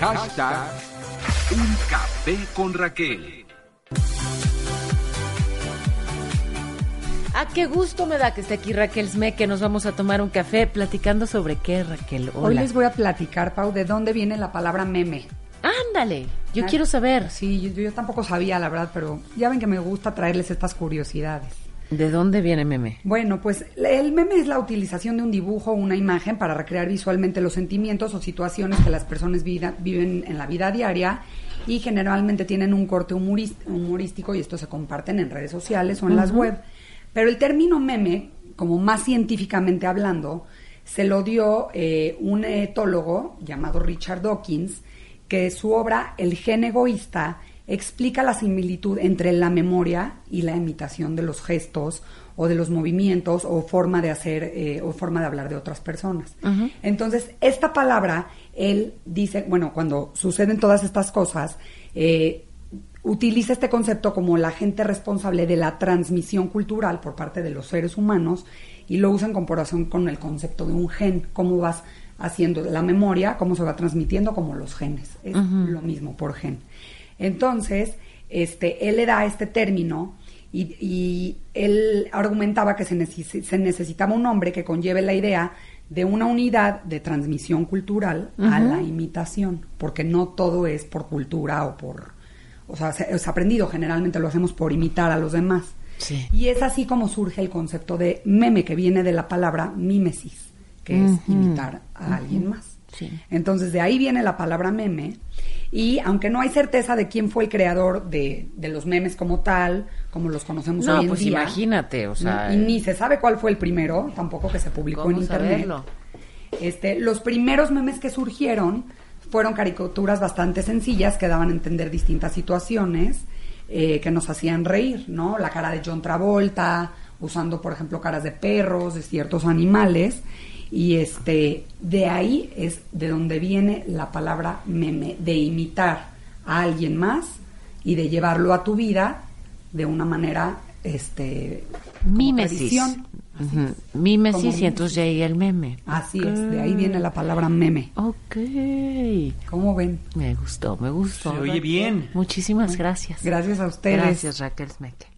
Hashtag Un Café con Raquel. Ah, qué gusto me da que esté aquí Raquel Sme, que nos vamos a tomar un café platicando sobre qué, Raquel. Hola. Hoy les voy a platicar, Pau, de dónde viene la palabra meme. Ándale, yo Ah, quiero saber. Sí, yo, yo tampoco sabía, la verdad, pero ya ven que me gusta traerles estas curiosidades. ¿De dónde viene meme? Bueno, pues el meme es la utilización de un dibujo o una imagen para recrear visualmente los sentimientos o situaciones que las personas vida- viven en la vida diaria y generalmente tienen un corte humorístico y estos se comparten en redes sociales o en las web. Pero el término meme, como más científicamente hablando, se lo dio eh, un etólogo llamado Richard Dawkins, que su obra El gen egoísta explica la similitud entre la memoria y la imitación de los gestos o de los movimientos o forma de hacer eh, o forma de hablar de otras personas. Entonces, esta palabra, él dice, bueno, cuando suceden todas estas cosas, eh, utiliza este concepto como la gente responsable de la transmisión cultural por parte de los seres humanos y lo usa en comparación con el concepto de un gen, cómo vas haciendo la memoria, cómo se va transmitiendo como los genes. Es lo mismo por gen. Entonces, este, él le da este término y, y él argumentaba que se, necesi- se necesitaba un hombre que conlleve la idea de una unidad de transmisión cultural a la imitación, porque no todo es por cultura o por... O sea, se- es aprendido, generalmente lo hacemos por imitar a los demás. Sí. Y es así como surge el concepto de meme, que viene de la palabra mímesis, que es imitar a alguien más. Sí. Entonces, de ahí viene la palabra meme. Y aunque no hay certeza de quién fue el creador de, de los memes como tal, como los conocemos No, hoy en pues día. imagínate, o sea, Y ni se sabe cuál fue el primero, tampoco que se publicó en ¿Cómo internet. saberlo? Este, los primeros memes que surgieron fueron caricaturas bastante sencillas que daban a entender distintas situaciones eh, que nos hacían reír, ¿no? La cara de John Travolta, usando, por ejemplo, caras de perros, de ciertos animales. Y este, de ahí es de donde viene la palabra meme, de imitar a alguien más y de llevarlo a tu vida de una manera, este, Ujú. es. Mímesis Como y entonces ya ahí el meme. Así es, de ahí viene la palabra meme. Ok. ¿Cómo ven? Me gustó, me gustó. Se oye bien. Muchísimas gracias. Gracias a ustedes. Gracias, Raquel Smeke.